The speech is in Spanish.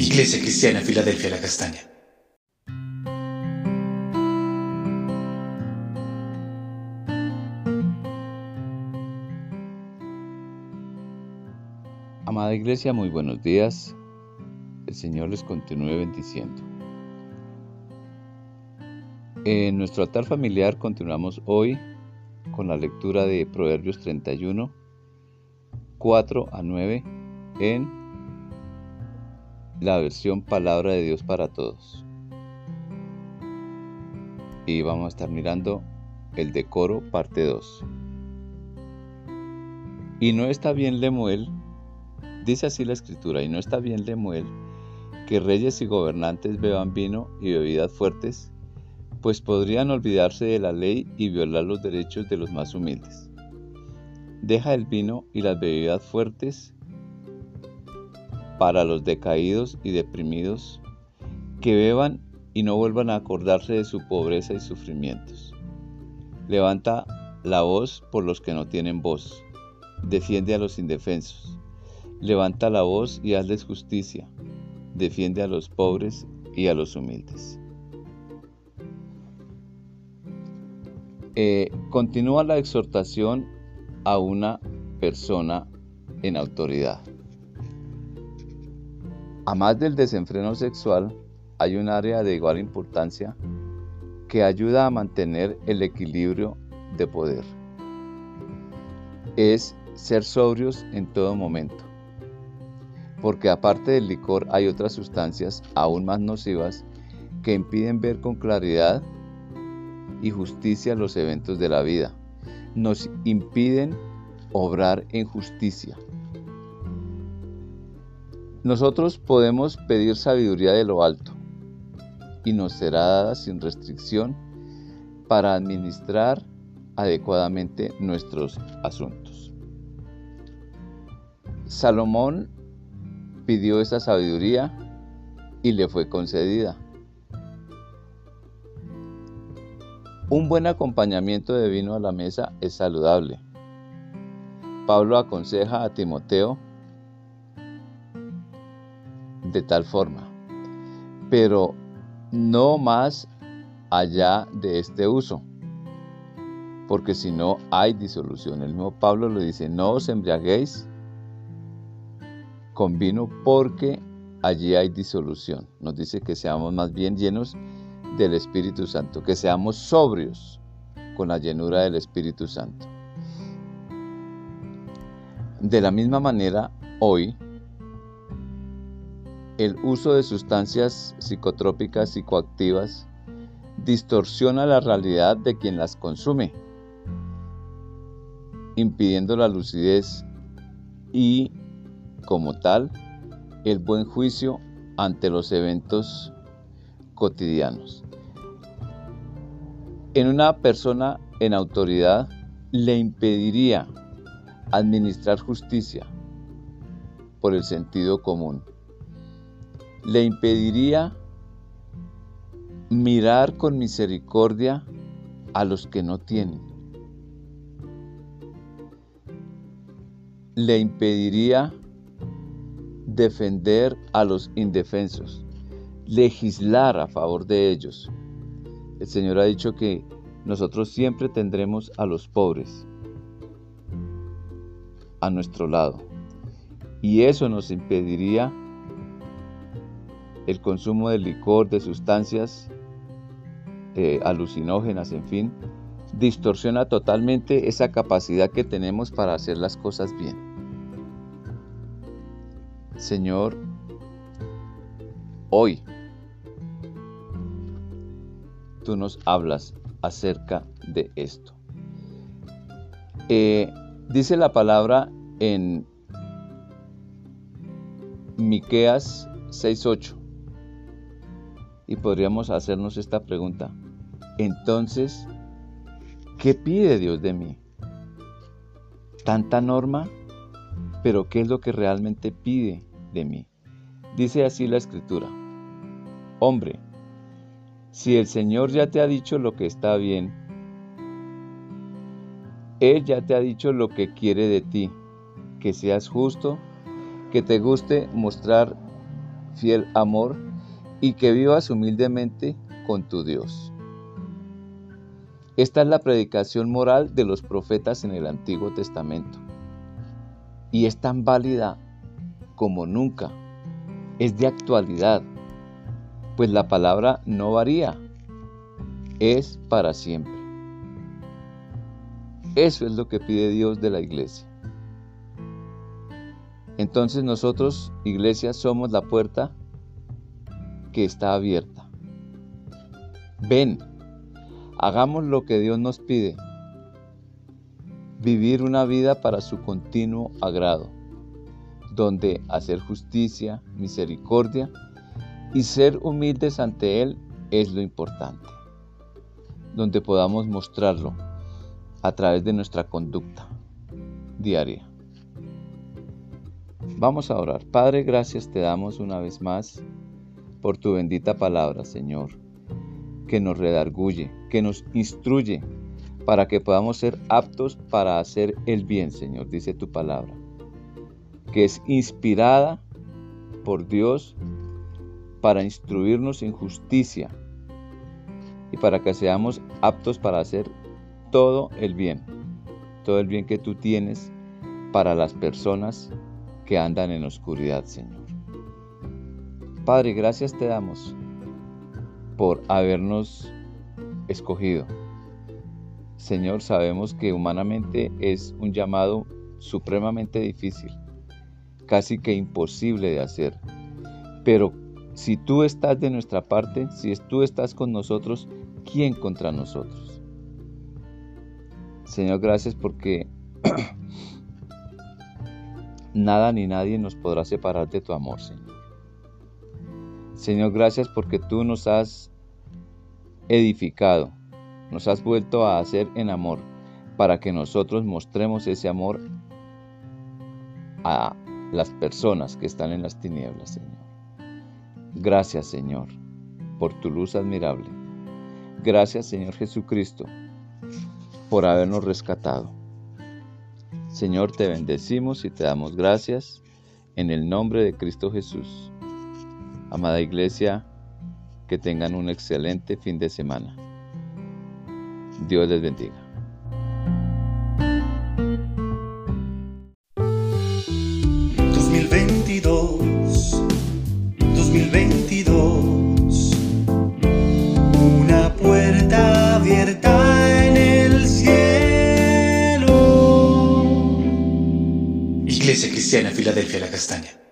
Iglesia Cristiana Filadelfia La Castaña. Amada Iglesia, muy buenos días. El Señor les continúe bendiciendo. En nuestro altar familiar continuamos hoy con la lectura de Proverbios 31, 4 a 9 en la versión Palabra de Dios para Todos. Y vamos a estar mirando el decoro parte 2. Y no está bien Lemuel, dice así la escritura, y no está bien Lemuel que reyes y gobernantes beban vino y bebidas fuertes pues podrían olvidarse de la ley y violar los derechos de los más humildes. Deja el vino y las bebidas fuertes para los decaídos y deprimidos, que beban y no vuelvan a acordarse de su pobreza y sufrimientos. Levanta la voz por los que no tienen voz, defiende a los indefensos. Levanta la voz y hazles justicia, defiende a los pobres y a los humildes. Eh, continúa la exhortación a una persona en autoridad. A más del desenfreno sexual, hay un área de igual importancia que ayuda a mantener el equilibrio de poder. Es ser sobrios en todo momento. Porque aparte del licor hay otras sustancias aún más nocivas que impiden ver con claridad y justicia los eventos de la vida. Nos impiden obrar en justicia. Nosotros podemos pedir sabiduría de lo alto y nos será dada sin restricción para administrar adecuadamente nuestros asuntos. Salomón pidió esa sabiduría y le fue concedida. Un buen acompañamiento de vino a la mesa es saludable. Pablo aconseja a Timoteo de tal forma, pero no más allá de este uso, porque si no hay disolución. El mismo Pablo lo dice, no os embriaguéis con vino porque allí hay disolución. Nos dice que seamos más bien llenos del Espíritu Santo, que seamos sobrios con la llenura del Espíritu Santo. De la misma manera, hoy, el uso de sustancias psicotrópicas psicoactivas distorsiona la realidad de quien las consume, impidiendo la lucidez y, como tal, el buen juicio ante los eventos cotidianos en una persona en autoridad le impediría administrar justicia por el sentido común. Le impediría mirar con misericordia a los que no tienen. Le impediría defender a los indefensos, legislar a favor de ellos, el Señor ha dicho que nosotros siempre tendremos a los pobres a nuestro lado. Y eso nos impediría el consumo de licor, de sustancias eh, alucinógenas, en fin, distorsiona totalmente esa capacidad que tenemos para hacer las cosas bien. Señor, hoy tú nos hablas acerca de esto. Eh, dice la palabra en Miqueas 6:8 y podríamos hacernos esta pregunta. Entonces, ¿qué pide Dios de mí? ¿Tanta norma? Pero ¿qué es lo que realmente pide de mí? Dice así la escritura. Hombre, si el Señor ya te ha dicho lo que está bien, Él ya te ha dicho lo que quiere de ti, que seas justo, que te guste mostrar fiel amor y que vivas humildemente con tu Dios. Esta es la predicación moral de los profetas en el Antiguo Testamento y es tan válida como nunca. Es de actualidad, pues la palabra no varía, es para siempre. Eso es lo que pide Dios de la iglesia. Entonces nosotros, iglesia, somos la puerta que está abierta. Ven, hagamos lo que Dios nos pide. Vivir una vida para su continuo agrado, donde hacer justicia, misericordia y ser humildes ante Él es lo importante. Donde podamos mostrarlo a través de nuestra conducta diaria. Vamos a orar. Padre, gracias te damos una vez más por tu bendita palabra, Señor, que nos redarguye, que nos instruye para que podamos ser aptos para hacer el bien, Señor, dice tu palabra, que es inspirada por Dios para instruirnos en justicia y para que seamos aptos para hacer todo el bien, todo el bien que tú tienes para las personas que andan en oscuridad, Señor. Padre, gracias te damos por habernos escogido. Señor, sabemos que humanamente es un llamado supremamente difícil, casi que imposible de hacer. Pero si tú estás de nuestra parte, si tú estás con nosotros, ¿quién contra nosotros? Señor, gracias porque nada ni nadie nos podrá separar de tu amor, Señor. Señor, gracias porque tú nos has edificado, nos has vuelto a hacer en amor, para que nosotros mostremos ese amor a las personas que están en las tinieblas, Señor. Gracias, Señor, por tu luz admirable. Gracias, Señor Jesucristo, por habernos rescatado. Señor, te bendecimos y te damos gracias en el nombre de Cristo Jesús. Amada iglesia, que tengan un excelente fin de semana. Dios les bendiga. ...2022... ...2022... ...una puerta abierta en el cielo... Iglesia Cristiana Filadelfia La Castaña.